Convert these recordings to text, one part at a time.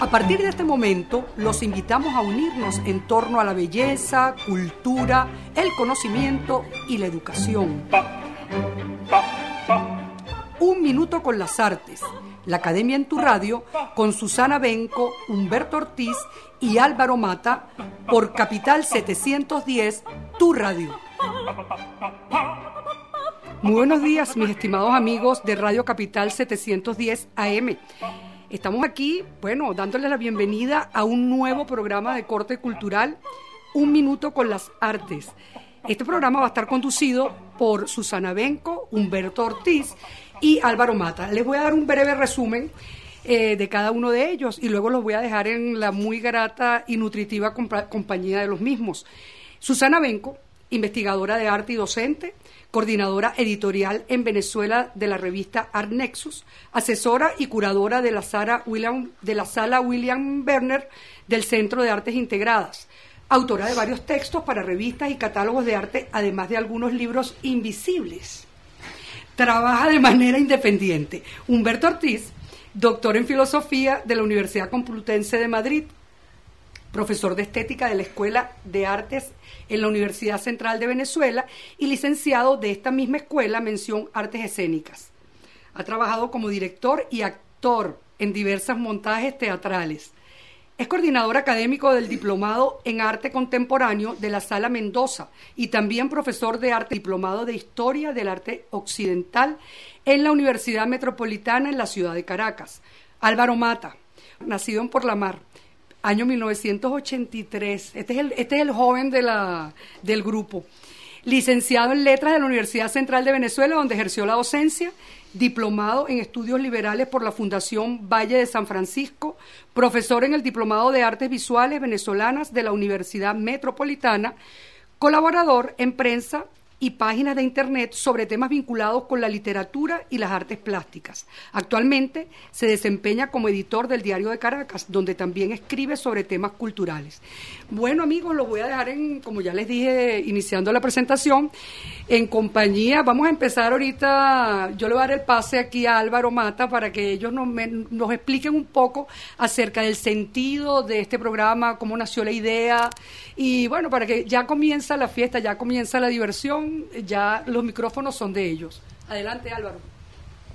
A partir de este momento, los invitamos a unirnos en torno a la belleza, cultura, el conocimiento y la educación. Un minuto con las artes. La Academia en tu Radio con Susana Benco, Humberto Ortiz y Álvaro Mata por Capital 710, tu radio. Muy buenos días, mis estimados amigos de Radio Capital 710 AM. Estamos aquí, bueno, dándoles la bienvenida a un nuevo programa de corte cultural, Un Minuto con las Artes. Este programa va a estar conducido por Susana Benco, Humberto Ortiz y Álvaro Mata. Les voy a dar un breve resumen eh, de cada uno de ellos y luego los voy a dejar en la muy grata y nutritiva compañía de los mismos. Susana Benco, investigadora de arte y docente, coordinadora editorial en Venezuela de la revista Art Nexus, asesora y curadora de la, sala William, de la sala William Werner del Centro de Artes Integradas, autora de varios textos para revistas y catálogos de arte, además de algunos libros invisibles. Trabaja de manera independiente. Humberto Ortiz, doctor en filosofía de la Universidad Complutense de Madrid, profesor de estética de la Escuela de Artes en la Universidad Central de Venezuela y licenciado de esta misma escuela, mención Artes Escénicas. Ha trabajado como director y actor en diversos montajes teatrales. Es coordinador académico del Diplomado en Arte Contemporáneo de la Sala Mendoza y también profesor de arte diplomado de Historia del Arte Occidental en la Universidad Metropolitana en la ciudad de Caracas. Álvaro Mata, nacido en Por la Mar, año 1983. Este es el, este es el joven de la, del grupo. Licenciado en Letras de la Universidad Central de Venezuela, donde ejerció la docencia, diplomado en Estudios Liberales por la Fundación Valle de San Francisco, profesor en el Diplomado de Artes Visuales Venezolanas de la Universidad Metropolitana, colaborador en prensa y páginas de Internet sobre temas vinculados con la literatura y las artes plásticas. Actualmente se desempeña como editor del Diario de Caracas, donde también escribe sobre temas culturales. Bueno, amigos, los voy a dejar en, como ya les dije, iniciando la presentación, en compañía. Vamos a empezar ahorita, yo le voy a dar el pase aquí a Álvaro Mata para que ellos nos, nos expliquen un poco acerca del sentido de este programa, cómo nació la idea y bueno, para que ya comienza la fiesta, ya comienza la diversión ya los micrófonos son de ellos. Adelante, Álvaro.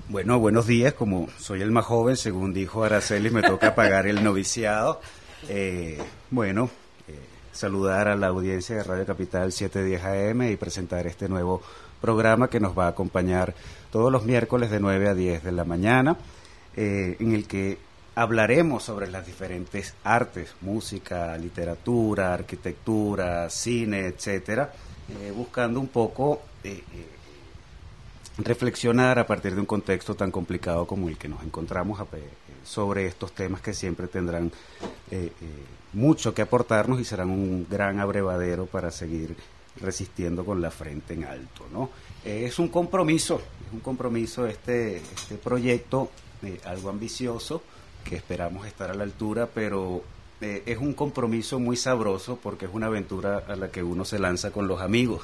Bueno, buenos días. Como soy el más joven, según dijo Araceli, me toca pagar el noviciado. Eh, bueno, saludar a la audiencia de Radio Capital 710 AM y presentar este nuevo programa que nos va a acompañar todos los miércoles de 9 a 10 de la mañana, eh, en el que hablaremos sobre las diferentes artes, música, literatura, arquitectura, cine, etcétera eh, buscando un poco eh, eh, reflexionar a partir de un contexto tan complicado como el que nos encontramos sobre estos temas que siempre tendrán mucho que aportarnos y serán un gran abrevadero para seguir resistiendo con la frente en alto. ¿no? es un compromiso, es un compromiso este, este proyecto, algo ambicioso, que esperamos estar a la altura, pero eh, es un compromiso muy sabroso porque es una aventura a la que uno se lanza con los amigos.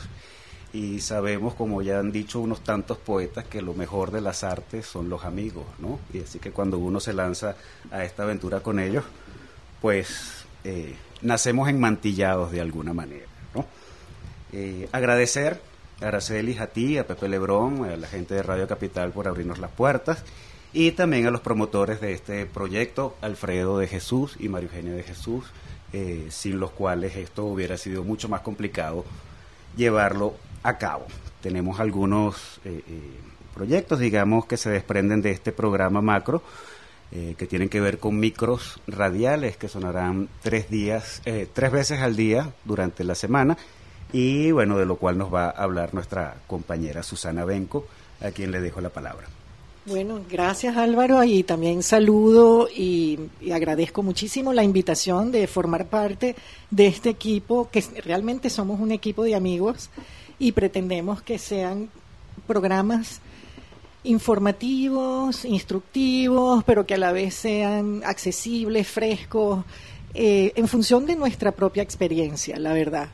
Y sabemos, como ya han dicho unos tantos poetas, que lo mejor de las artes son los amigos, ¿no? Y así que cuando uno se lanza a esta aventura con ellos, pues eh, nacemos enmantillados de alguna manera, ¿no? Eh, agradecer a Araceli, a ti, a Pepe Lebrón, a la gente de Radio Capital por abrirnos las puertas y también a los promotores de este proyecto, Alfredo de Jesús y María Eugenia de Jesús, eh, sin los cuales esto hubiera sido mucho más complicado llevarlo a cabo. Tenemos algunos eh, eh, proyectos, digamos, que se desprenden de este programa macro, que tienen que ver con micros radiales que sonarán tres días, tres veces al día durante la semana, y bueno, de lo cual nos va a hablar nuestra compañera Susana Benco, a quien le dejo la palabra. Bueno, gracias Álvaro y también saludo y, agradezco muchísimo la invitación de formar parte de este equipo, que realmente somos un equipo de amigos y pretendemos que sean programas informativos, instructivos, pero que a la vez sean accesibles, frescos, eh, en función de nuestra propia experiencia, la verdad.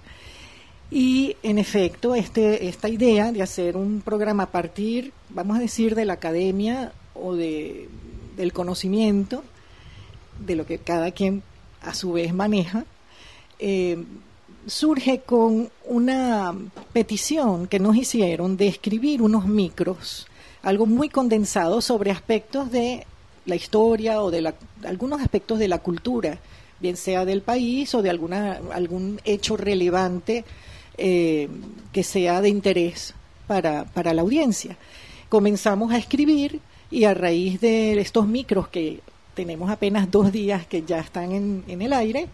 Y en efecto, este, esta idea de hacer un programa a partir, vamos a decir, de la academia o de, del conocimiento, de lo que cada quien a su vez maneja, eh, surge con una petición que nos hicieron de escribir unos micros, algo muy condensado sobre aspectos de la historia o de la, algunos aspectos de la cultura, bien sea del país o de alguna, algún hecho relevante eh, que sea de interés para, para la audiencia. Comenzamos a escribir y a raíz de estos micros que tenemos apenas dos días que ya están en, en el aire,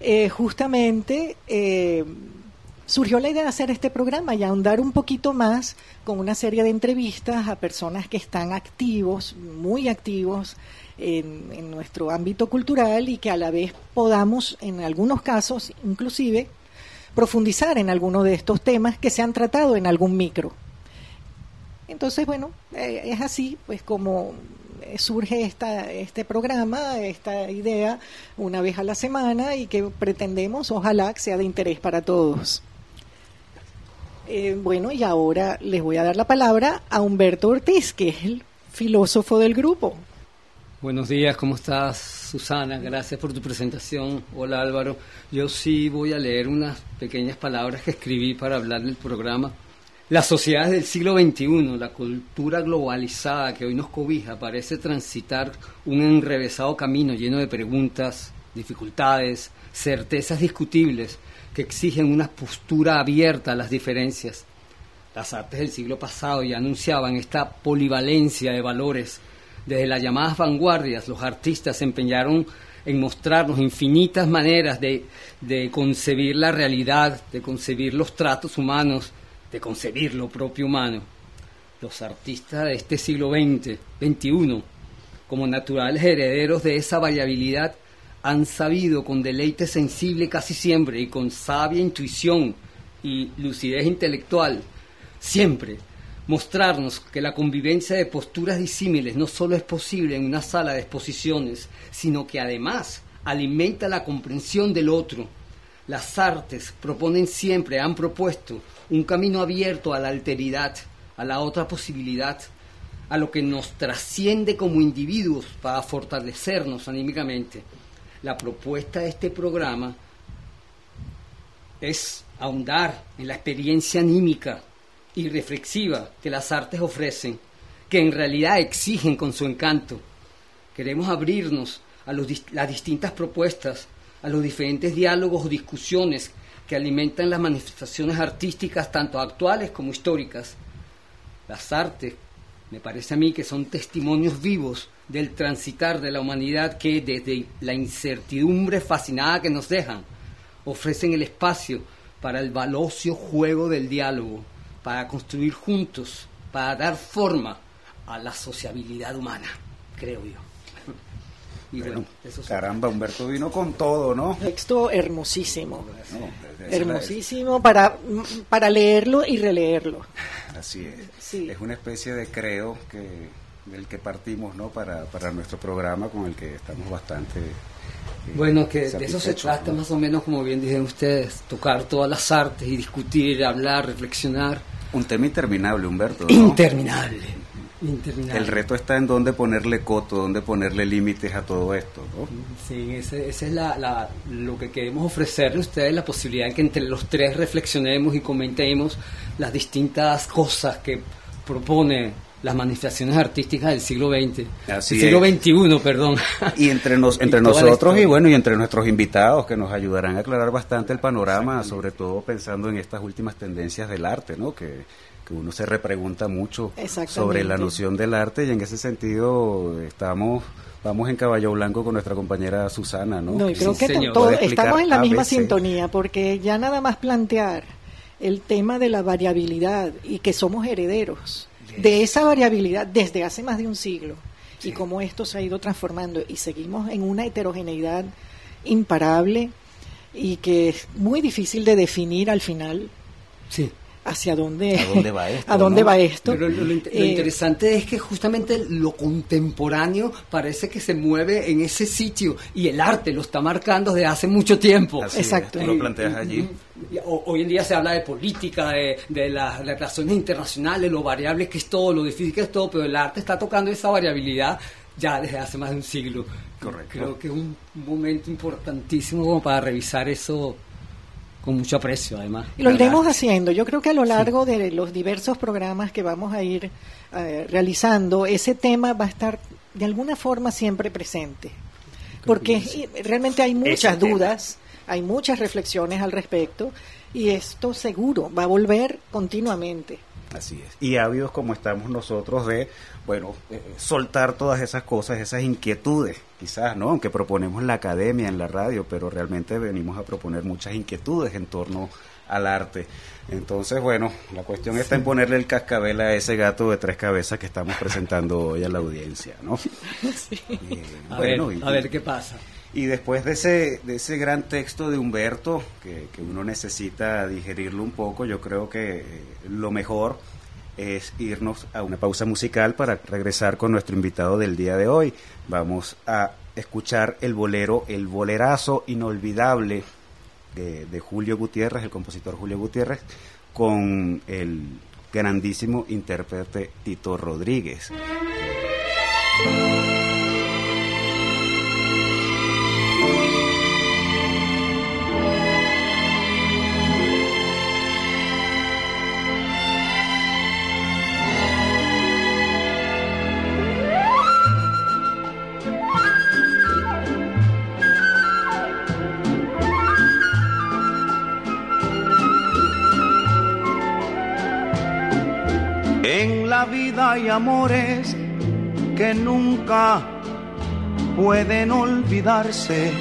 eh, justamente eh, surgió la idea de hacer este programa y ahondar un poquito más con una serie de entrevistas a personas que están activos, muy activos en, nuestro ámbito cultural y que a la vez podamos, en algunos casos inclusive, profundizar en alguno de estos temas que se han tratado en algún micro. Entonces, bueno, eh, es así, pues como surge esta, este programa, esta idea, una vez a la semana y que pretendemos, ojalá, que sea de interés para todos. Eh, bueno, y ahora les voy a dar la palabra a Humberto Ortiz, que es el filósofo del grupo. Buenos días, ¿cómo estás, Susana? Gracias por tu presentación. Hola, Álvaro. Yo sí voy a leer unas pequeñas palabras que escribí para hablar del programa. Las sociedades del siglo XXI, la cultura globalizada que hoy nos cobija, parece transitar un enrevesado camino lleno de preguntas, dificultades, certezas discutibles que exigen una postura abierta a las diferencias. Las artes del siglo pasado ya anunciaban esta polivalencia de valores. Desde las llamadas vanguardias, los artistas se empeñaron en mostrarnos infinitas maneras de, de concebir la realidad, de concebir los tratos humanos, de concebir lo propio humano. Los artistas de este siglo XX, XXI, como naturales herederos de esa variabilidad, han sabido con deleite sensible casi siempre y con sabia intuición y lucidez intelectual, siempre mostrarnos que la convivencia de posturas disímiles no solo es posible en una sala de exposiciones, sino que además alimenta la comprensión del otro. Las artes proponen siempre, han propuesto un camino abierto a la alteridad, a la otra posibilidad, a lo que nos trasciende como individuos para fortalecernos anímicamente. La propuesta de este programa es ahondar en la experiencia anímica y reflexiva que las artes ofrecen, que en realidad exigen con su encanto. Queremos abrirnos a las distintas propuestas, a los diferentes diálogos o discusiones que alimentan las manifestaciones artísticas tanto actuales como históricas. Las artes, me parece a mí que son testimonios vivos del transitar de la humanidad que desde la incertidumbre fascinada que nos dejan, ofrecen el espacio para el valocio juego del diálogo, para construir juntos, para dar forma a la sociabilidad humana, creo yo. Y bueno, caramba, Humberto vino con todo, ¿no? Texto hermosísimo. hermosísimo para, para leerlo y releerlo. Así es. Es una especie de creo que del que partimos, ¿no? Para, para nuestro programa con el que estamos bastante eh, bueno, que de eso se trata más o menos, como bien dijeron ustedes, tocar todas las artes y discutir, hablar, reflexionar. Un tema interminable, Humberto. Interminable. El reto está en dónde ponerle coto, dónde ponerle límites a todo esto, ¿no? Sí, ese, es la, lo que queremos ofrecerle a ustedes, la posibilidad de que entre los tres reflexionemos y comentemos las cosas que propone las manifestaciones artísticas del siglo XX, Así del siglo XXI, perdón. Y entre, nos, entre nosotros y bueno, y entre nuestros invitados que nos ayudarán a aclarar bastante el panorama, sobre todo pensando en estas últimas tendencias del arte, ¿no? Que, uno se repregunta mucho sobre la noción del arte y en ese sentido estamos vamos en caballo blanco con nuestra compañera Susana, ¿no? No, creo que estamos en la misma sintonía porque ya nada más plantear el tema de la variabilidad y que somos herederos de esa variabilidad desde hace más de un siglo y cómo esto se ha ido transformando y seguimos en una heterogeneidad imparable y que es muy difícil de definir al final. Sí hacia dónde, ¿A dónde va esto. ¿A dónde va esto? Pero lo, eh, interesante es que justamente lo contemporáneo parece que se mueve en ese sitio y el arte lo está marcando desde hace mucho tiempo. Exacto. lo planteas allí. Hoy en día se habla de política, de, de las relaciones internacionales, lo variable que es todo, lo difícil que es todo, pero el arte está tocando esa variabilidad ya desde hace más de un siglo. Creo que es un momento importantísimo como para revisar eso con mucho aprecio, además. Y lo iremos haciendo. Yo creo que a lo largo de los diversos programas que vamos a ir eh, realizando, ese tema va a estar de alguna forma siempre presente. Porque realmente hay muchas dudas, hay muchas reflexiones al respecto y esto seguro va a volver continuamente. Así es. Y ávidos como estamos nosotros de, bueno, eh, soltar todas esas cosas, esas inquietudes, quizás, ¿no? Aunque proponemos la academia en la radio, pero realmente venimos a proponer muchas inquietudes en torno al arte. Entonces, bueno, la cuestión está en ponerle el cascabel a ese gato de tres cabezas que estamos presentando hoy a la audiencia, ¿no? Sí. a, ver, a ver qué pasa. Y después de ese, de ese gran texto de Humberto, que, uno necesita digerirlo un poco, yo creo que eh, lo mejor es irnos a una pausa musical para regresar con nuestro invitado del día de hoy. Vamos a escuchar el bolero, el bolerazo inolvidable de, Julio Gutiérrez, el compositor Julio Gutiérrez, con el grandísimo intérprete Tito Rodríguez. Hay amores que nunca pueden olvidarse.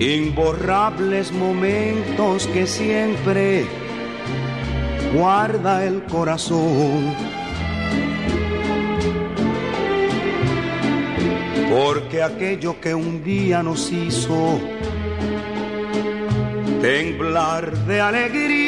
Imborrables momentos que siempre guarda el corazón. Porque aquello que un día nos hizo temblar de alegría.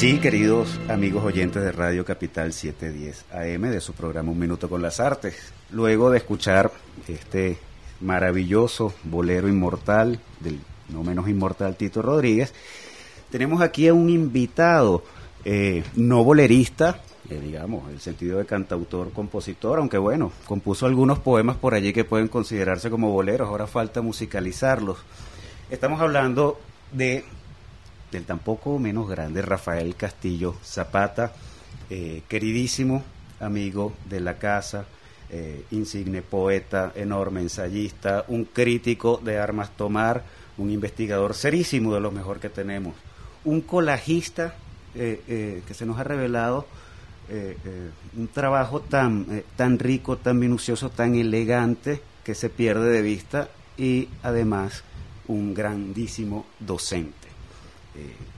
Sí, queridos amigos oyentes de Radio Capital 710 AM, de su programa Un Minuto con las Artes. Luego de escuchar este maravilloso bolero inmortal del no menos inmortal Tito Rodríguez, tenemos aquí a un invitado, eh, no bolerista, eh, digamos, el sentido de cantautor, compositor, aunque bueno, compuso algunos poemas por allí que pueden considerarse como boleros, ahora falta musicalizarlos. Estamos hablando de del tampoco menos grande Rafael Castillo Zapata, eh, queridísimo amigo de la casa, eh, insigne poeta, enorme ensayista, un crítico de armas tomar, un investigador serísimo de lo mejor que tenemos, un colajista eh, que se nos ha revelado un trabajo tan, tan rico, tan minucioso, tan elegante que se pierde de vista y además un grandísimo docente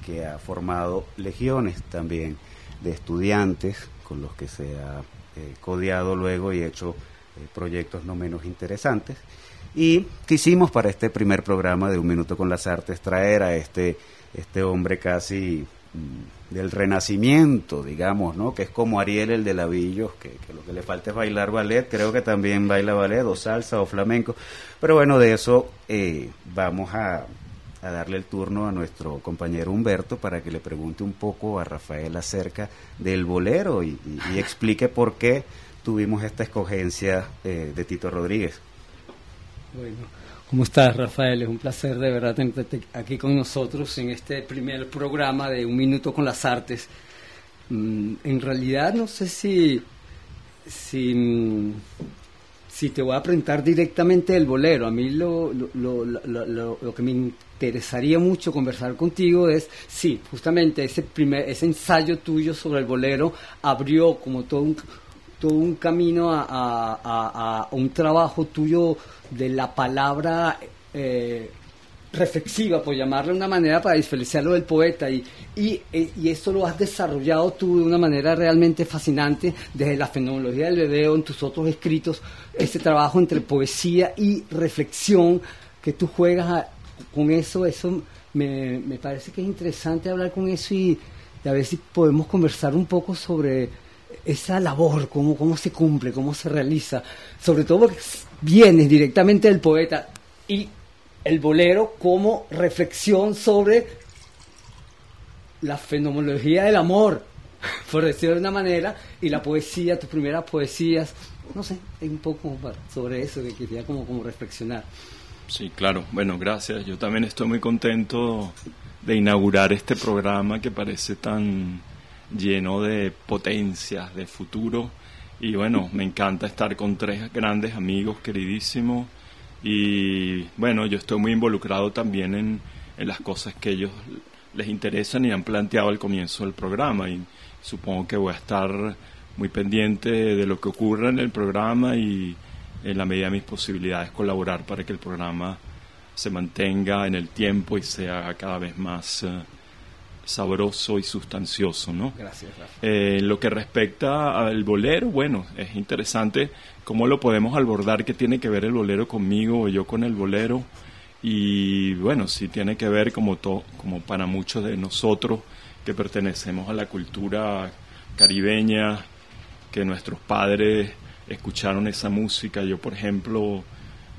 que ha formado legiones también de estudiantes con los que se ha eh, codeado luego y hecho eh, proyectos no menos interesantes. Y quisimos para este primer programa de Un Minuto con las Artes traer a este, este hombre casi mm, del renacimiento, digamos, ¿no? Que es como Ariel el de Lavillos, que, que, lo que le falta es bailar ballet, creo que también baila ballet, o salsa, o flamenco. Pero bueno, de eso eh, vamos a, a darle el turno a nuestro compañero Humberto para que le pregunte un poco a Rafael acerca del bolero y, explique por qué tuvimos esta escogencia eh, de Tito Rodríguez. Bueno, ¿cómo estás Rafael? Es un placer de verdad tenerte aquí con nosotros en este primer programa de Un Minuto con las Artes. Mm, en realidad no sé si, si si te voy a presentar directamente el bolero, a mí lo, lo, lo, lo, que me interesaría mucho conversar contigo es, sí, justamente ese, primer, ese ensayo tuyo sobre el bolero abrió como todo un, todo un camino a, a, a, un trabajo tuyo de la palabra eh, reflexiva, por llamarle de una manera, para diferenciarlo del poeta. Y, y, y, esto lo has desarrollado tú de una manera realmente fascinante desde la fenomenología del video en tus otros escritos, ese trabajo entre poesía y reflexión que tú juegas con eso, eso me, me, parece que es interesante hablar con eso y, a ver si podemos conversar un poco sobre esa labor, cómo, cómo se cumple, cómo se realiza, sobre todo porque vienes directamente del poeta y el bolero como reflexión sobre la fenomenología del amor, por decirlo de una manera, y la poesía, tus primeras poesías, no sé, un poco sobre eso que quería como, como reflexionar. Sí, claro, bueno, gracias. Yo también estoy muy contento de inaugurar este programa que parece tan lleno de potencias, de futuro. Y bueno, me encanta estar con tres grandes amigos queridísimos y bueno, yo estoy muy involucrado también en, en las cosas que ellos les interesan y han planteado al comienzo del programa. Y supongo que voy a estar muy pendiente de lo que ocurra en el programa y en la medida de mis posibilidades colaborar para que el programa se mantenga en el tiempo y sea cada vez más eh, sabroso y sustancioso, ¿no? Gracias, eh, lo que respecta al bolero, bueno, es interesante cómo lo podemos abordar, qué tiene que ver el bolero conmigo o yo con el bolero. Y bueno, sí tiene que ver como, como para muchos de nosotros que pertenecemos a la cultura caribeña, que nuestros padres escucharon esa música. Yo, por ejemplo,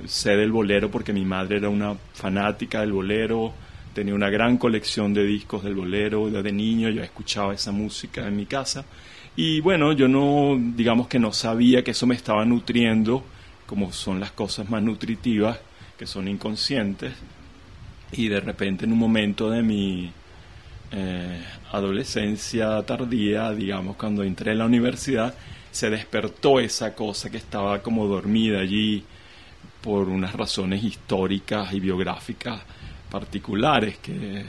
sé del bolero porque mi madre era una fanática del bolero, tenía una gran colección de discos del bolero, desde niño yo escuchaba esa música en mi casa. Y bueno, yo no, digamos que no sabía que eso me estaba nutriendo, como son las cosas más nutritivas, que son inconscientes, y de repente en un momento de mi eh, adolescencia tardía, digamos, cuando entré en la universidad, se despertó esa cosa que estaba como dormida allí por unas razones históricas y biográficas particulares que,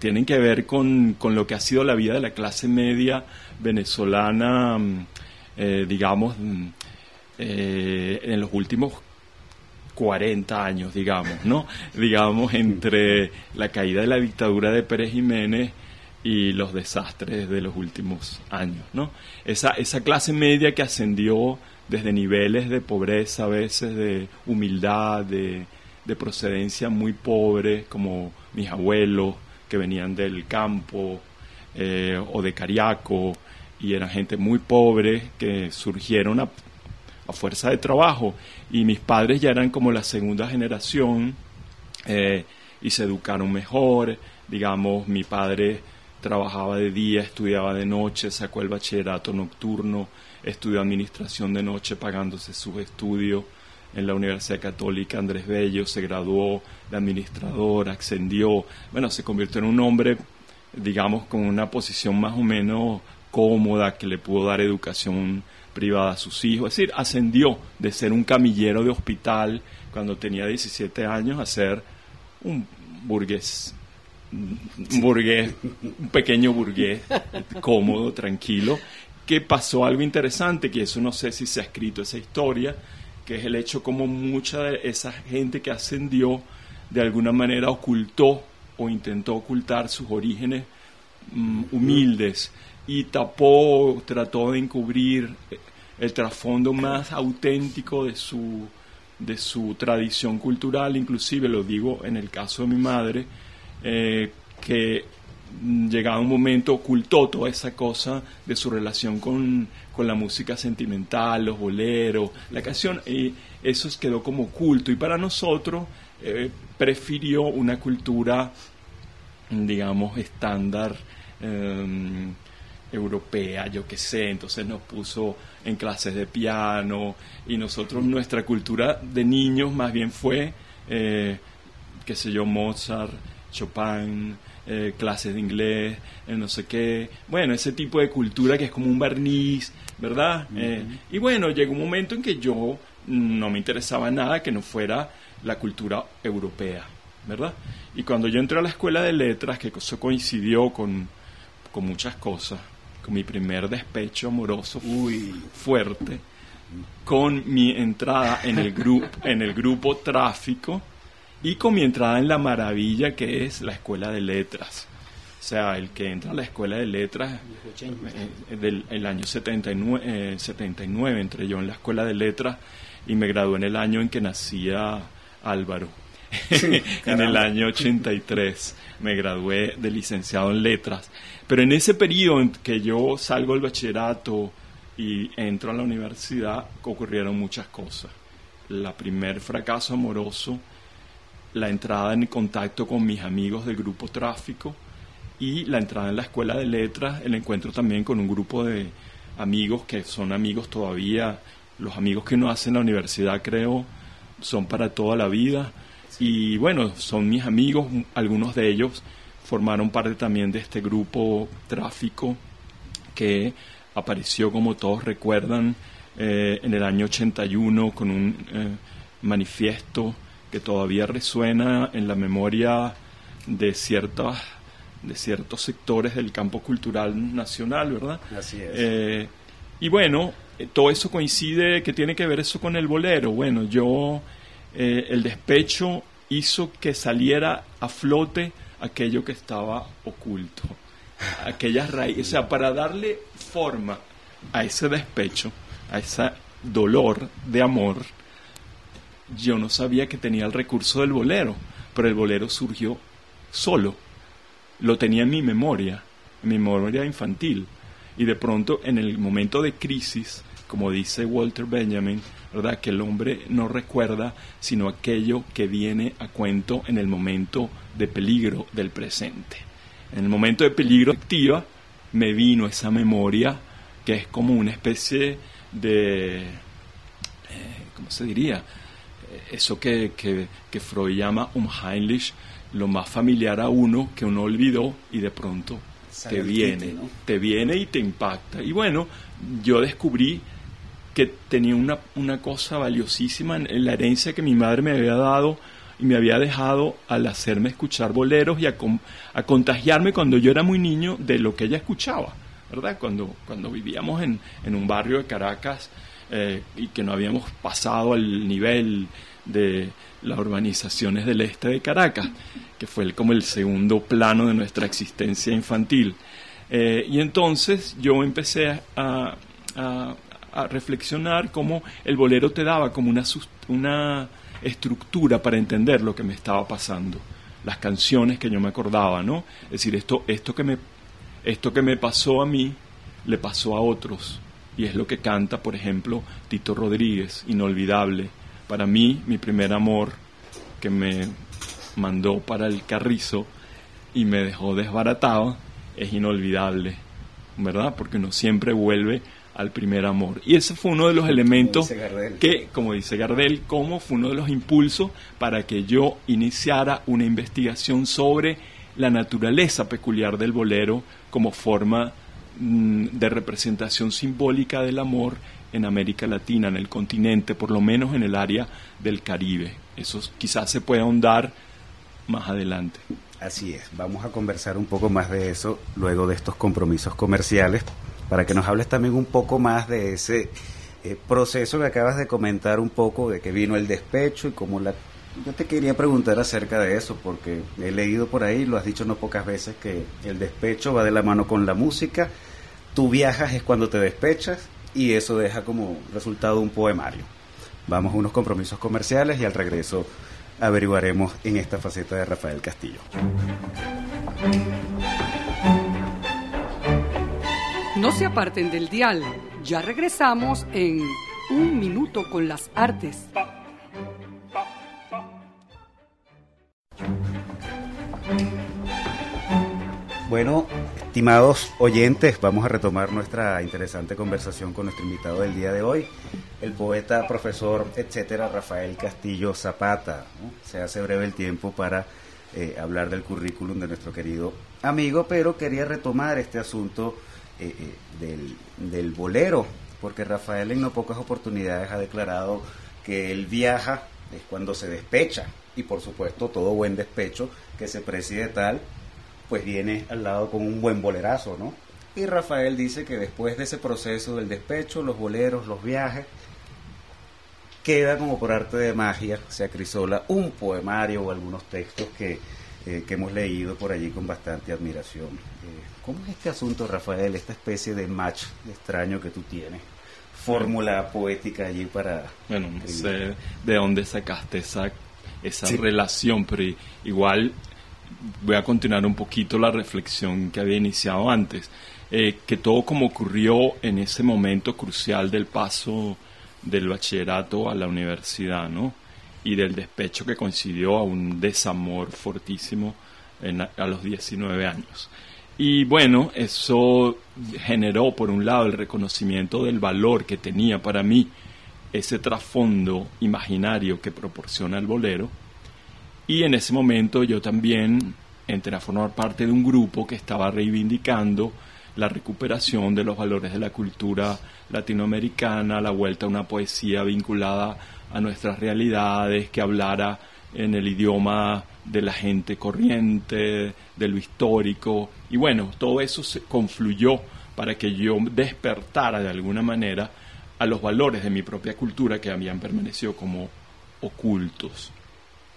tienen que ver con, lo que ha sido la vida de la clase media venezolana, mm, eh, digamos, mm, eh, en los últimos 40 años, digamos, ¿no? Digamos, entre la caída de la dictadura de Pérez Jiménez y los desastres de los últimos años, ¿no? Esa, esa clase media que ascendió desde niveles de pobreza, a veces de humildad, de, de procedencia muy pobre, como mis abuelos que venían del campo eh, o de Cariaco, y eran gente muy pobre que surgieron a, fuerza de trabajo. Y mis padres ya eran como la segunda generación eh, y se educaron mejor. Digamos, mi padre trabajaba de día, estudiaba de noche, sacó el bachillerato nocturno, estudió administración de noche pagándose sus estudios en la Universidad Católica Andrés Bello, se graduó de administrador, ascendió, bueno, se convirtió en un hombre, digamos, con una posición más o menos cómoda, que le pudo dar educación privada a sus hijos. Es decir, ascendió de ser un camillero de hospital cuando tenía 17 años a ser un burgués un burgués, un pequeño burgués, cómodo, tranquilo, que pasó algo interesante, que eso no sé si se ha escrito esa historia, que es el hecho como mucha de esa gente que ascendió de alguna manera ocultó o intentó ocultar sus orígenes mm, humildes y tapó, trató de encubrir el trasfondo más auténtico de su, de su tradición cultural, inclusive lo digo en el caso de mi madre, eh, que llegado un momento ocultó toda esa cosa de su relación con, la música sentimental, los boleros, la canción, y eso quedó como oculto. Y para nosotros eh, prefirió una cultura, digamos, estándar. Em, europea, yo qué sé, entonces nos puso en clases de piano y nosotros nuestra cultura de niños más bien fue, eh, qué sé yo, Mozart, Chopin, eh, clases de inglés, no sé qué. Bueno, ese tipo de cultura que es como un barniz, ¿verdad? Eh, y bueno, llegó un momento en que yo no me interesaba nada que no fuera la cultura europea, ¿verdad? Y cuando yo entré a la escuela de letras, que eso coincidió con, con muchas cosas, con mi primer despecho amoroso muy fuerte, con mi entrada en el grupo, en el grupo tráfico, y con mi entrada en la maravilla que es la escuela de letras. O sea, el que entra a la escuela de letras eh, del el año 79, 79 eh, entré yo en la escuela de letras y me gradué en el año en que nacía Álvaro. en el año 83 me gradué de licenciado en letras. Pero en ese periodo en que yo salgo del bachillerato y entro a la universidad, ocurrieron muchas cosas. La primer fracaso amoroso la entrada en contacto con mis amigos del grupo Tráfico y la entrada en la escuela de letras, el encuentro también con un grupo de amigos que son amigos todavía, los amigos que uno hace en la universidad creo son para toda la vida. Y bueno, son mis amigos, algunos de ellos formaron parte también de este grupo Tráfico que apareció como todos recuerdan eh, en el año 81 con un eh, manifiesto que todavía resuena en la memoria de ciertas de ciertos sectores del campo cultural nacional, ¿verdad? Así es. Eh, y bueno, eh, todo eso coincide que tiene que ver eso con el bolero. Bueno, yo, eh, el despecho hizo que saliera a flote aquello que estaba oculto, aquellas raíces, o sea, para darle forma a ese despecho, a ese dolor de amor, yo no sabía que tenía el recurso del bolero, pero el bolero surgió solo. Lo tenía en mi memoria, en mi memoria infantil. Y de pronto, en el momento de crisis, como dice Walter Benjamin, ¿verdad? Que el hombre no recuerda sino aquello que viene a cuento en el momento de peligro del presente. En el momento de peligro activa, me vino esa memoria que es como una especie de, eh, ¿cómo se diría? eso que, que, Freud llama un Heimlich, lo más familiar a uno que uno olvidó y de pronto te viene, te viene y te impacta. Y bueno, yo descubrí que tenía una, una cosa valiosísima en, la herencia que mi madre me había dado y me había dejado al hacerme escuchar boleros y a, a contagiarme cuando yo era muy niño de lo que ella escuchaba, ¿verdad? Cuando, cuando vivíamos en, en un barrio de Caracas, eh, y que no habíamos pasado al nivel de las urbanizaciones del este de Caracas, que fue como el segundo plano de nuestra existencia infantil. Eh, y entonces yo empecé a, reflexionar cómo el bolero te daba como una, una estructura para entender lo que me estaba pasando, las canciones que yo me acordaba, ¿no? Es decir, esto, esto, que, me, esto que me pasó a mí le pasó a otros y es lo que canta, por ejemplo, Tito Rodríguez, inolvidable. Para mí, mi primer amor, que me mandó para el carrizo y me dejó desbaratado, es inolvidable, ¿verdad? Porque uno siempre vuelve al primer amor. Y ese fue uno de los elementos que, como dice Gardel, como fue uno de los impulsos para que yo iniciara una investigación sobre la naturaleza peculiar del bolero como forma Mm, de representación simbólica del amor en América Latina, en el continente, por lo menos en el área del Caribe. Eso quizás se pueda ahondar más adelante. Así es, vamos a conversar un poco más de eso luego de estos compromisos comerciales, para que nos hables también un poco más de ese eh, proceso que acabas de comentar un poco, de que vino el despecho y cómo la... Yo te quería preguntar acerca de eso, porque he leído por ahí, lo has dicho no pocas veces, que el despecho va de la mano con la música, tú viajas es cuando te despechas y eso deja como resultado un poemario. Vamos a unos compromisos comerciales y al regreso averiguaremos en esta faceta de Rafael Castillo. No se aparten del dial, ya regresamos en Un Minuto con las Artes. Bueno, estimados oyentes, vamos a retomar nuestra interesante conversación con nuestro invitado del día de hoy, el poeta, profesor, etcétera, Rafael Castillo Zapata. Se hace breve el tiempo para eh, hablar del currículum de nuestro querido amigo, pero quería retomar este asunto eh, eh, del, del bolero, porque Rafael en no pocas oportunidades ha declarado que él viaja es cuando se despecha, y por supuesto todo buen despecho que se preside tal pues viene al lado con un buen bolerazo, ¿no? Y Rafael dice que después de ese proceso del despecho, los boleros, los viajes, queda como por arte de magia, se acrisola un poemario o algunos textos que, eh, que hemos leído por allí con bastante admiración. Eh, ¿Cómo es este asunto, Rafael, esta especie de match extraño que tú tienes? Fórmula poética allí para... Bueno, no sé de dónde sacaste esa, esa relación, pero igual voy a continuar un poquito la reflexión que había iniciado antes, eh, que todo como ocurrió en ese momento crucial del paso del bachillerato a la universidad, ¿no? Y del despecho que coincidió a un desamor fortísimo a los 19 años. Y bueno, eso generó, por un lado, el reconocimiento del valor que tenía para mí ese trasfondo imaginario que proporciona el bolero, y en ese momento yo también entré a formar parte de un grupo que estaba reivindicando la recuperación de los valores de la cultura latinoamericana, la vuelta a una poesía vinculada a nuestras realidades, que hablara en el idioma de la gente corriente, de lo histórico. Y bueno, todo eso se confluyó para que yo despertara de alguna manera a los valores de mi propia cultura que habían permanecido como ocultos.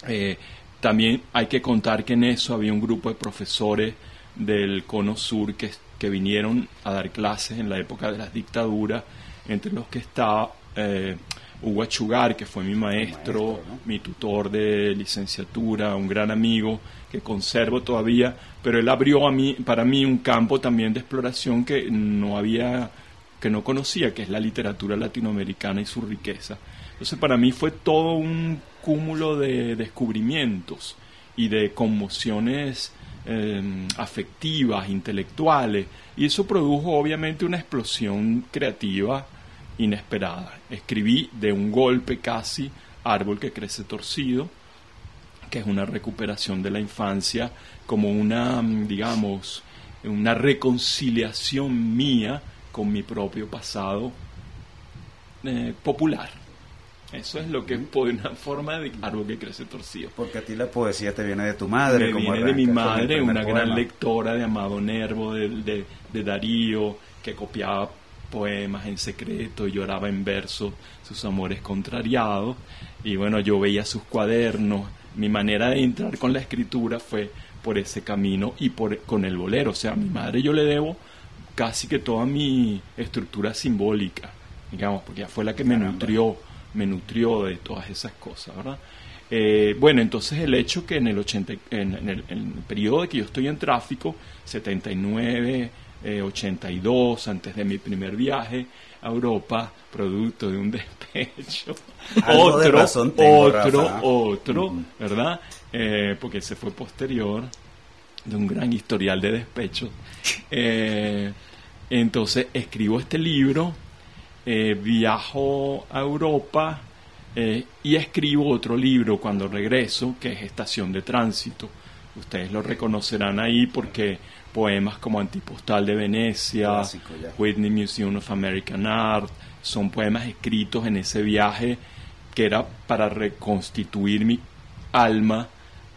Eh, también hay que contar que en eso había un grupo de profesores del Cono Sur que, que vinieron a dar clases en la época de las dictaduras, entre los que estaba eh, Hugo Achugar, que fue mi maestro, mi tutor de licenciatura, un gran amigo que conservo todavía, pero él abrió a mí, para mí un campo también de exploración que no había, que no conocía, que es la literatura latinoamericana y su riqueza. Entonces para mí fue todo un cúmulo de descubrimientos y de conmociones em, afectivas, intelectuales, y eso produjo obviamente una explosión creativa inesperada. Escribí de un golpe casi Árbol que crece torcido, que es una recuperación de la infancia, como una, digamos, una reconciliación mía con mi propio pasado eh, popular. Eso es lo que es una forma de árbol que crece torcido. Porque a ti la poesía te viene de tu madre. Me viene de mi madre, una gran lectora de Amado Nervo, de, de, Darío, que copiaba poemas en secreto y lloraba en verso sus amores contrariados. Y bueno, yo veía sus cuadernos. Mi manera de entrar con la escritura fue por ese camino y por, con el bolero. O sea, a mi madre yo le debo casi que toda mi estructura simbólica, digamos, porque ella fue la que me nutrió me nutrió de todas esas cosas, ¿verdad? Eh, bueno, entonces el hecho que en el, 80, en, el, periodo de que yo estoy en tráfico, 79, 82, eh, antes de mi primer viaje a Europa, producto de un despecho, otro, otro, otro, ¿verdad? Eh, porque se fue posterior de un gran historial de despecho. entonces escribo este libro eh, viajo a Europa eh, y escribo otro libro cuando regreso, que es Estación de Tránsito, Ustedes lo reconocerán ahí porque poemas como Antipostal de Venecia. Whitney Museum of American Art, son poemas escritos en ese viaje que era para reconstituir mi alma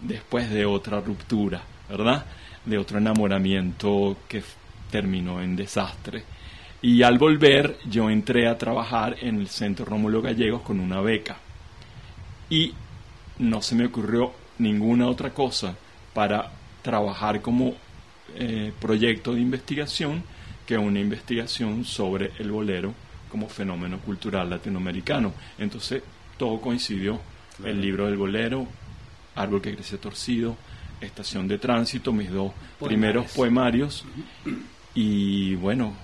después de otra ruptura, ¿verdad? De otro enamoramiento que terminó en desastre. Y al volver yo entré a trabajar en el Centro Rómulo Gallegos con una beca. Y no se me ocurrió ninguna otra cosa para trabajar como eh, proyecto de investigación que una investigación sobre el bolero como fenómeno cultural latinoamericano. Entonces todo coincidió. El libro del bolero, Árbol que crece torcido, Estación de tránsito, mis dos primeros poemarios. Y bueno,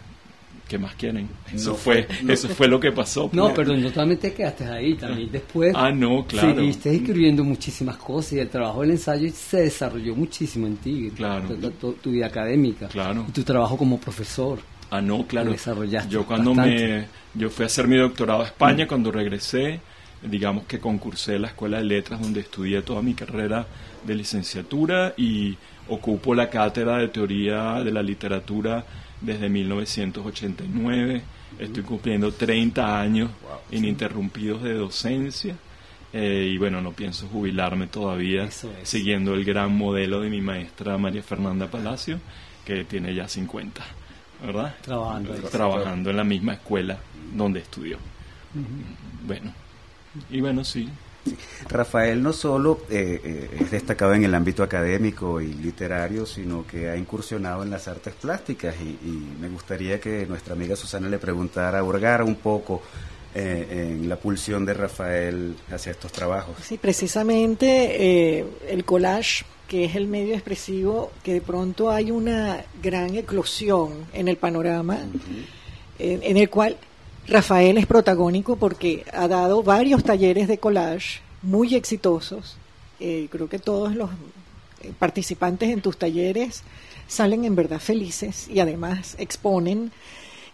¿qué más quieren? Eso No fue, eso fue lo que pasó. No, pero no solamente te quedaste ahí, también después Ah, no, claro. seguiste escribiendo muchísimas cosas y el trabajo del ensayo se desarrolló muchísimo en ti, Claro. tu, tu- tu vida académica, Claro. y tu trabajo como profesor. Ah, no, claro. Lo desarrollaste Yo cuando bastante. me... Yo fui a hacer mi doctorado a España, cuando regresé, digamos que concursé en la Escuela de Letras, donde estudié toda mi carrera de licenciatura y ocupo la cátedra de Teoría de la Literatura desde 1989. Estoy cumpliendo 30 años ininterrumpidos de docencia. eh, y bueno, no pienso jubilarme todavía, es. siguiendo el gran modelo de mi maestra María Fernanda Palacio, que tiene ya 50, ¿verdad? Trabajando trabajando en la misma escuela donde estudió. Bueno, y bueno, sí, Rafael no solo eh, eh, es destacado en el ámbito académico y literario, sino que ha incursionado en las artes plásticas y, y me gustaría que nuestra amiga Susana le preguntara, hurgara un poco eh, en la pulsión de Rafael hacia estos trabajos. Sí, precisamente eh, el collage, que es el medio expresivo, que de pronto hay una gran eclosión en el panorama, en, en el cual Rafael es protagónico porque ha dado varios talleres de collage muy exitosos. Eh, creo que todos los eh, participantes en tus talleres salen en verdad felices y además exponen.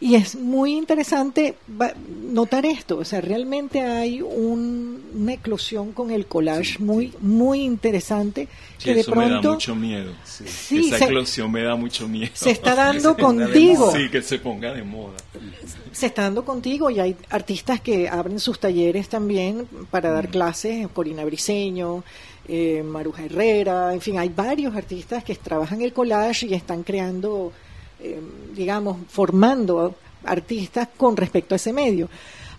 Y es muy interesante notar esto, o sea, realmente hay un- una eclosión con el collage muy muy interesante sí, que de eso me da pronto mucho miedo. sí, Esa se, eclosión me da mucho miedo. se está dando se contigo. Sí, que se ponga de moda. se está dando contigo y hay artistas que abren sus talleres también para Mm. dar clases, Corina Briseño, eh, Maruja Herrera, en fin, hay varios artistas que trabajan el collage y están creando, eh, digamos, formando artistas con respecto a ese medio.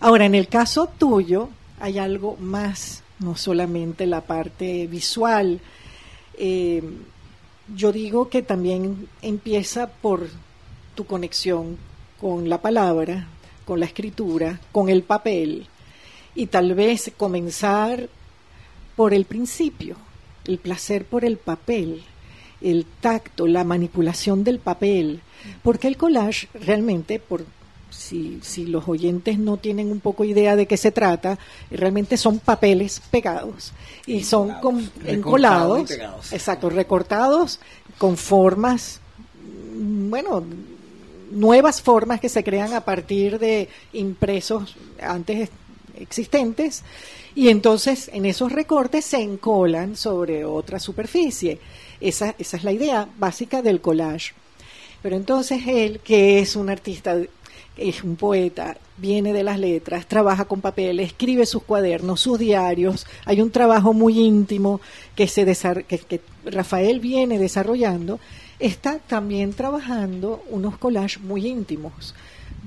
Ahora, en el caso tuyo, hay algo más, no solamente la parte visual, eh, yo digo que también empieza por tu conexión con la palabra, con la escritura, con el papel, y tal vez comenzar por el principio, el placer por el papel, el tacto, la manipulación del papel, porque el collage realmente, por si, si los oyentes no tienen un poco idea de qué se trata, realmente son papeles pegados y son con- y encolados, pegados. exacto, recortados con formas, mm, bueno, nuevas formas que se crean a partir de impresos antes existentes y entonces en esos recortes se encolan sobre otra superficie. Esa, esa es la idea básica del collage. Pero entonces él, que es un artista, es un poeta, viene de las letras, trabaja con papel, escribe sus cuadernos, sus diarios, hay un trabajo muy íntimo que, se que, que Rafael viene desarrollando, está también trabajando unos collages muy íntimos.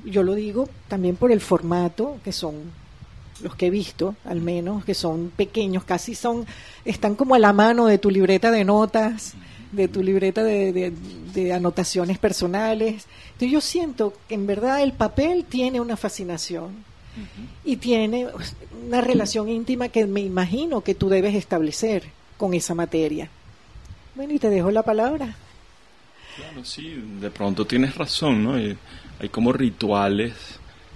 Yo lo digo también por el formato, que son los que he visto, al menos, que son pequeños, casi son, están como a la mano de tu libreta de notas, de tu libreta de, de- de anotaciones personales. Entonces yo siento que en verdad el papel tiene una fascinación y tiene una relación íntima que me imagino que tú debes establecer con esa materia. Bueno, y te dejo la palabra. Claro, sí, de pronto tienes razón, ¿no? Hay, hay como rituales,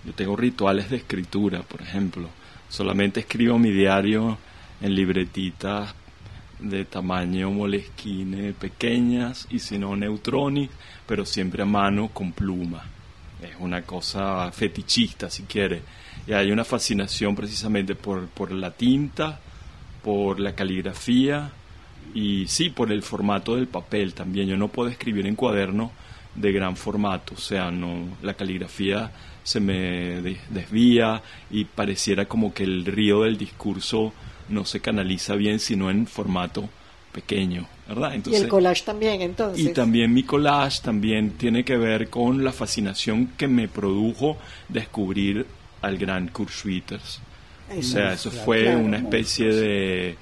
yo tengo rituales de escritura, por ejemplo. Solamente escribo mi diario en libretitas de tamaño molesquine, pequeñas y si no neutronis, pero siempre a mano con pluma. Es una cosa fetichista, si quiere. Y hay una fascinación precisamente por, por la tinta, por la caligrafía Y sí, por el formato del papel también. Yo no puedo escribir en cuaderno de gran formato, o sea, no la caligrafía se me desvía y pareciera como que el río del discurso no se canaliza bien sino en formato pequeño, ¿verdad? Entonces, y el collage también, entonces. Y también mi collage también tiene que ver con la fascinación que me produjo descubrir al gran Kurt Schwitters. O sea, eso fue una especie de,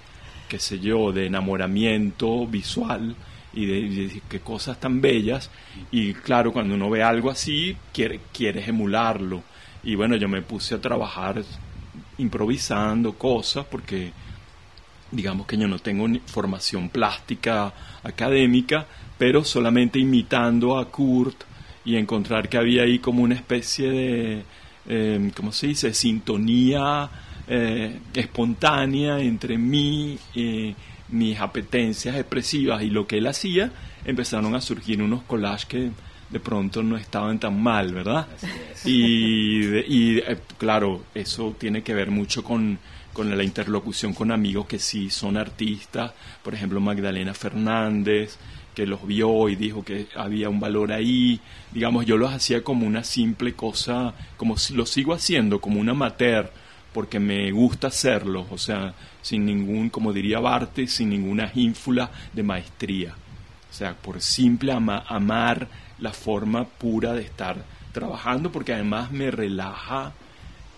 qué sé yo, de enamoramiento visual y de, qué cosas tan bellas. Y claro, cuando uno ve algo así, quiere, quieres emularlo. Y bueno, yo me puse a trabajar improvisando cosas porque digamos que yo no tengo formación plástica académica, pero solamente imitando a Kurt y encontrar que había ahí como una especie de, eh, ¿cómo se dice?, sintonía eh, espontánea entre mí, y mis apetencias expresivas y lo que él hacía, empezaron a surgir unos collages que de pronto no estaban tan mal, ¿verdad? Y, y eh, claro, eso tiene que ver mucho con, con la interlocución con amigos que sí son artistas, por ejemplo Magdalena Fernández, que los vio y dijo que había un valor ahí. Digamos, yo los hacía como una simple cosa, como si lo sigo haciendo, como un amateur, porque me gusta hacerlo, o sea, sin ningún, como diría Bartes, sin ninguna ínfula de maestría. O sea, por simple amar la forma pura de estar trabajando, porque además me relaja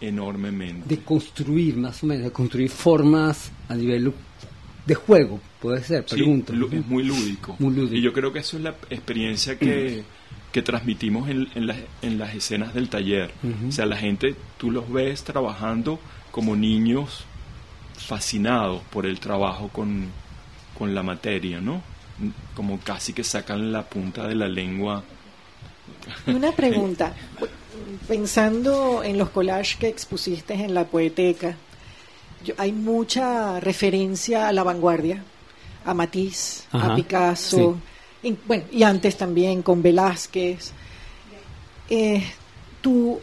enormemente. De construir, más o menos, de construir formas a nivel de juego, puede ser, pregunto. es muy lúdico. Y yo creo que eso es la experiencia que, que transmitimos en, en, las escenas del taller. O sea, la gente, tú los ves trabajando como niños fascinados por el trabajo con, con la materia, ¿no? Como casi que sacan la punta de la lengua. Una pregunta pensando en los collages que expusiste en la poeteca, hay mucha referencia a la vanguardia, a Matisse, a Picasso, y, bueno, y antes también con Velázquez. Eh, tu,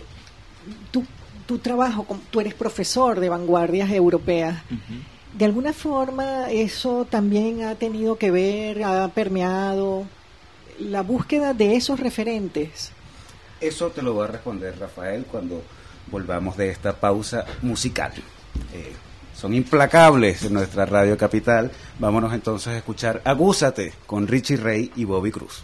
tu, trabajo, tú eres profesor de vanguardias europeas. De alguna forma eso también ha tenido que ver, ha permeado la búsqueda de esos referentes eso te lo va a responder Rafael cuando volvamos de esta pausa musical. Eh, son implacables en nuestra radio capital. Vámonos entonces a escuchar Agúzate con Richie Rey y Bobby Cruz.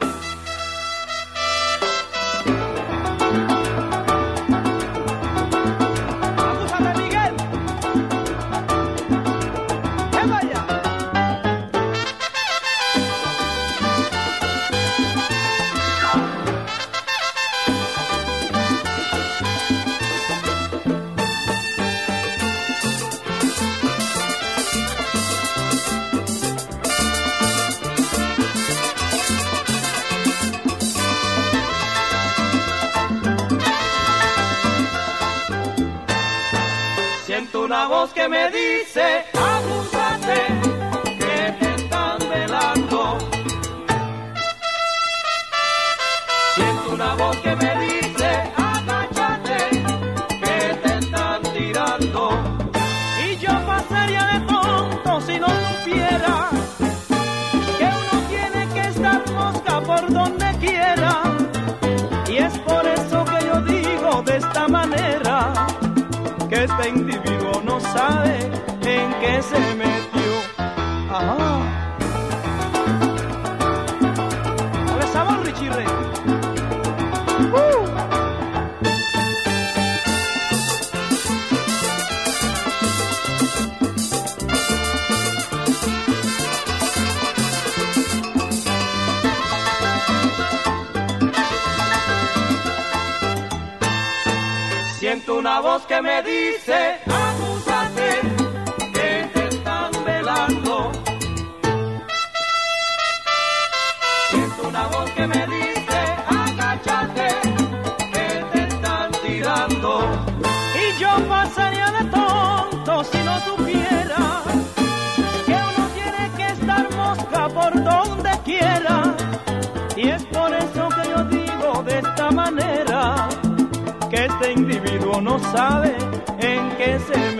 Siento una voz que me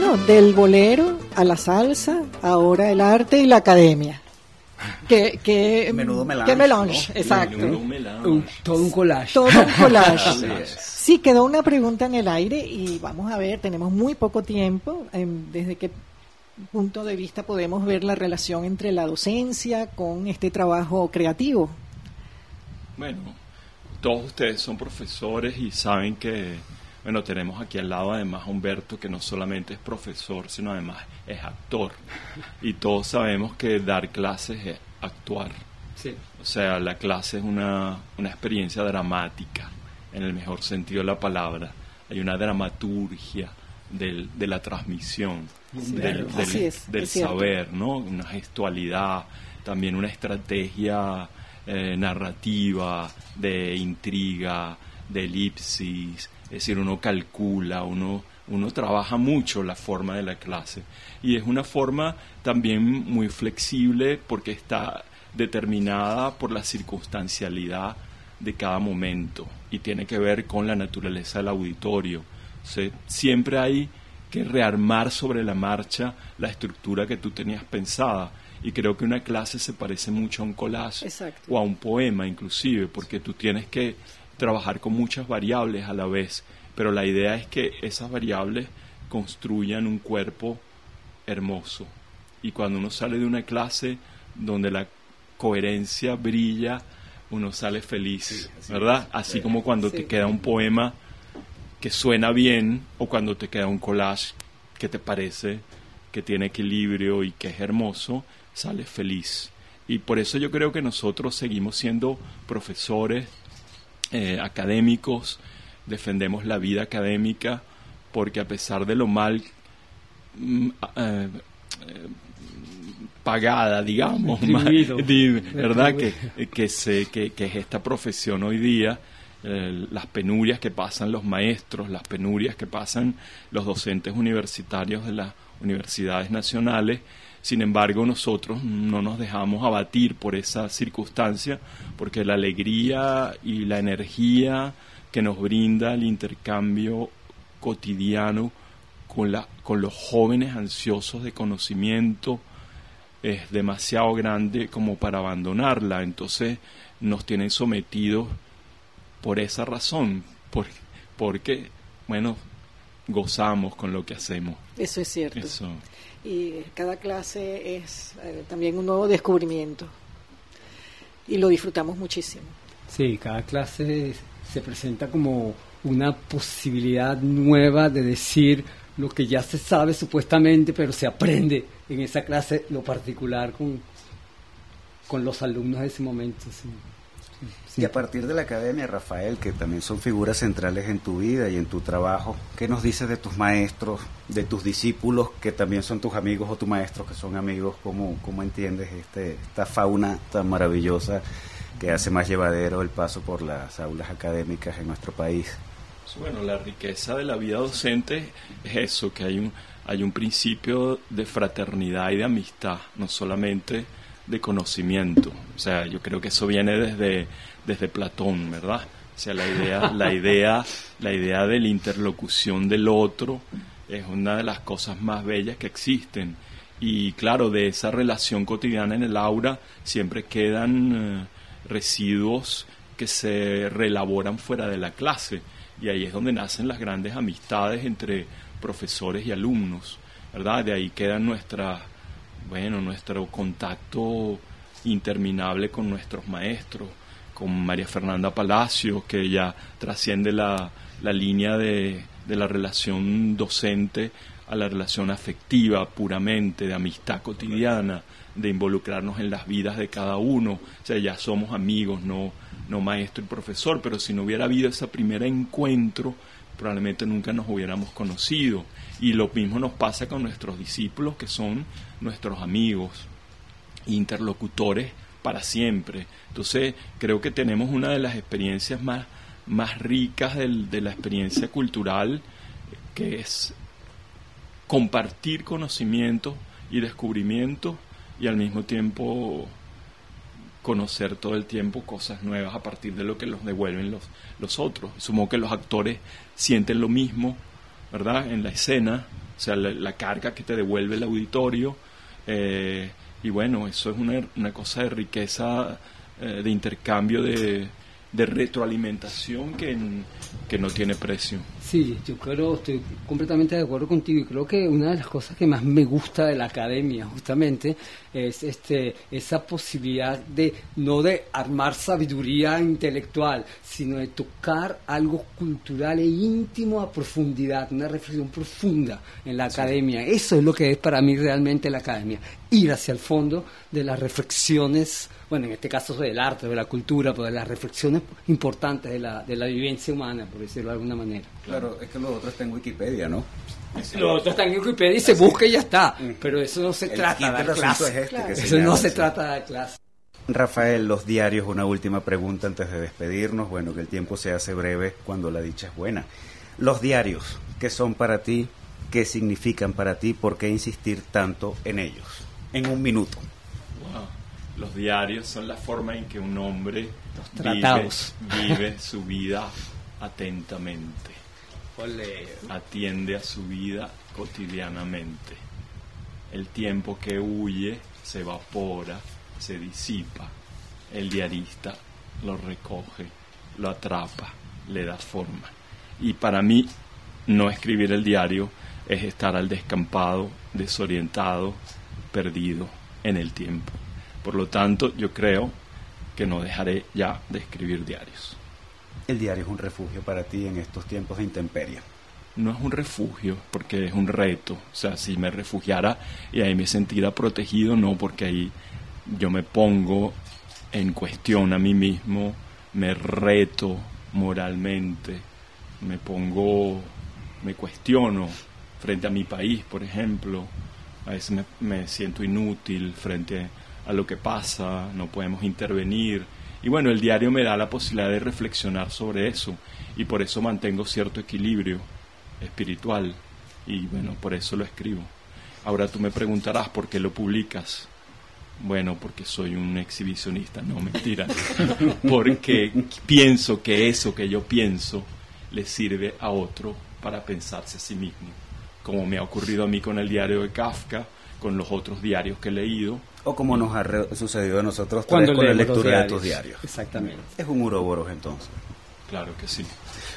Bueno, del bolero a la salsa, ahora el arte y la academia. Que, que, Menudo melange, que melange, ¿no? exacto. Menudo melange. Un- todo un collage. Todo un collage. Sí, quedó una pregunta en el aire y vamos a ver, tenemos muy poco tiempo. em, ¿Desde qué punto de vista podemos ver la relación entre la docencia con este trabajo creativo? Bueno, todos ustedes son profesores y saben que, bueno, tenemos aquí al lado además a Humberto que no solamente es profesor, sino además es actor. Y todos sabemos que dar clases es actuar. Sí. O sea, la clase es una, una experiencia dramática, en el mejor sentido de la palabra. Hay una dramaturgia del- de la transmisión, Sí, del, del- así es, del es cierto. saber, ¿no? Una gestualidad, también una estrategia eh, narrativa, de intriga, de elipsis. Es decir, uno calcula, uno, uno trabaja mucho la forma de la clase. Y es una forma también muy flexible porque está determinada por la circunstancialidad de cada momento y tiene que ver con la naturaleza del auditorio. Siempre hay que rearmar sobre la marcha la estructura que tú tenías pensada. Y creo que una clase se parece mucho a un collage Exacto. o a un poema inclusive, porque tú tienes que trabajar con muchas variables a la vez, pero la idea es que esas variables construyan un cuerpo hermoso. Y cuando uno sale de una clase donde la coherencia brilla, uno sale feliz, ¿verdad? Así como cuando Sí. te queda un poema que suena bien o cuando te queda un collage que te parece que tiene equilibrio y que es hermoso, sales feliz. Y por eso yo creo que nosotros seguimos siendo profesores, eh, académicos, defendemos la vida académica, porque a pesar de lo mal mm, eh, pagada, digamos, ¿verdad? Que, que, se, que, que es esta profesión hoy día, eh, las penurias que pasan los maestros, las penurias que pasan los docentes universitarios de las universidades nacionales. Sin embargo, nosotros no nos dejamos abatir por esa circunstancia, porque la alegría y la energía que nos brinda el intercambio cotidiano con, la, con los jóvenes ansiosos de conocimiento es demasiado grande como para abandonarla. Entonces nos tienen sometidos por esa razón, por- porque, bueno, gozamos con lo que hacemos. Eso es cierto. Eso. Y cada clase es eh, también un nuevo descubrimiento. Y lo disfrutamos muchísimo. Sí, cada clase se presenta como una posibilidad nueva de decir lo que ya se sabe supuestamente, pero se aprende en esa clase lo particular con, con los alumnos de ese momento. sí. Y a partir de la academia, Rafael, que también son figuras centrales en tu vida y en tu trabajo, ¿qué nos dices de tus maestros, de tus discípulos, que también son tus amigos o tus maestros que son amigos? ¿Cómo, cómo entiendes este, esta fauna tan maravillosa que hace más llevadero el paso por las aulas académicas en nuestro país? Bueno, la riqueza de la vida docente es eso, que hay un, hay un principio de fraternidad y de amistad, no solamente de conocimiento. O sea, yo creo que eso viene desde, desde Platón, ¿verdad? O sea, la idea, la idea, la idea de la interlocución del otro es una de las cosas más bellas que existen. Y claro, de esa relación cotidiana en el aula siempre quedan eh, residuos que se reelaboran fuera de la clase. Y ahí es donde nacen las grandes amistades entre profesores y alumnos, ¿verdad? De ahí quedan nuestras, bueno, nuestro contacto interminable con nuestros maestros, con María Fernanda Palacios, que ya trasciende la, la línea de, de la relación docente a la relación afectiva puramente, de amistad cotidiana, de involucrarnos en las vidas de cada uno. O sea, ya somos amigos, no, no maestro y profesor, pero si no hubiera habido ese primer encuentro, probablemente nunca nos hubiéramos conocido. Y lo mismo nos pasa con nuestros discípulos, que son nuestros amigos, interlocutores para siempre. Entonces, creo que tenemos una de las experiencias más, más ricas del- de la experiencia cultural, que es compartir conocimientos y descubrimientos y al mismo tiempo conocer todo el tiempo cosas nuevas a partir de lo que los devuelven los, los otros. Supongo que los actores sienten lo mismo ¿verdad? En la escena, o sea, la, carga que te devuelve el auditorio. Eh, y bueno, eso es una, una cosa de riqueza, eh, de intercambio de, de retroalimentación que, que no tiene precio. Sí, yo creo, estoy completamente de acuerdo contigo y creo que una de las cosas que más me gusta de la academia justamente es este esa posibilidad de no de armar sabiduría intelectual, sino de tocar algo cultural e íntimo a profundidad, una reflexión profunda en la academia. Eso es lo que es para mí realmente la academia, ir hacia el fondo de las reflexiones bueno, en este caso del arte, de la cultura, pero de las reflexiones importantes de la, de la vivencia humana, por decirlo de alguna manera. Claro, es que lo otro está en Wikipedia, ¿no? Lo otro está en Wikipedia y se busca y ya está, pero eso no se trata de clase. Este eso no se trata de clase. Rafael, los diarios, una última pregunta antes de despedirnos. Bueno, que el tiempo se hace breve cuando la dicha es buena. Los diarios, ¿qué son para ti? ¿Qué significan para ti? ¿Por qué insistir tanto en ellos? En un minuto. Los diarios son la forma en que un hombre vive, su vida atentamente. Atiende a su vida cotidianamente. El tiempo que huye se evapora, se disipa. El diarista lo recoge, lo atrapa, le da forma. Y para mí, no escribir el diario es estar al descampado, desorientado, perdido en el tiempo. Por lo tanto, yo creo que no dejaré ya de escribir diarios. ¿El diario es un refugio para ti en estos tiempos de intemperie? No es un refugio, porque es un reto. O sea, si me refugiara y ahí me sentiera protegido, no, porque ahí yo me pongo en cuestión a mí mismo, me reto moralmente, me pongo, me cuestiono frente a mi país, por ejemplo. A veces me, siento inútil frente a lo que pasa, no podemos intervenir. Y bueno, el diario me da la posibilidad de reflexionar sobre eso y por eso mantengo cierto equilibrio espiritual y bueno, por eso lo escribo. Ahora tú me preguntarás por qué lo publicas. Bueno, porque soy un exhibicionista, no mentira. porque pienso que eso que yo pienso le sirve a otro para pensarse a sí mismo. Como me ha ocurrido a mí con el diario de Kafka, con los otros diarios que he leído, o como nos ha sucedido a nosotros Cuando con la lectura de tus diarios. Exactamente. Es un uroboros entonces. Claro que sí.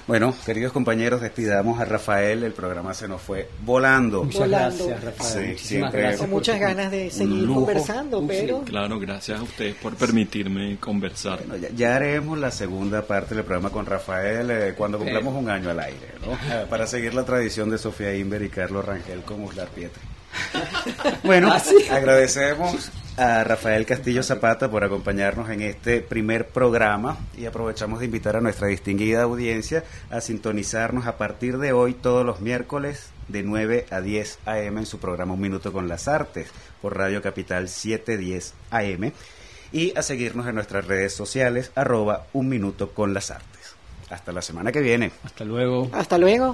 Bueno, queridos compañeros, despidamos a Rafael. El programa se nos fue volando. Muchas gracias, Rafael. Sí, Con muchas ganas de seguir conversando, pero... claro, gracias a ustedes por permitirme conversar. ya, haremos la segunda parte del programa con Rafael eh, cuando cumplamos un año al aire, ¿no? Para seguir la tradición de Sofía Inver y Carlos Rangel con Uslar Pietri. Bueno, ¿Ah, agradecemos a Rafael Castillo Zapata por acompañarnos en este primer programa y aprovechamos de invitar a nuestra distinguida audiencia a sintonizarnos a partir de hoy todos los miércoles de 9 a 10 a.m. en su programa Un Minuto con las Artes por Radio Capital 710 a.m. y a seguirnos en nuestras redes sociales arroba Un Minuto con las Artes. Hasta la semana que viene. Hasta luego. Hasta luego.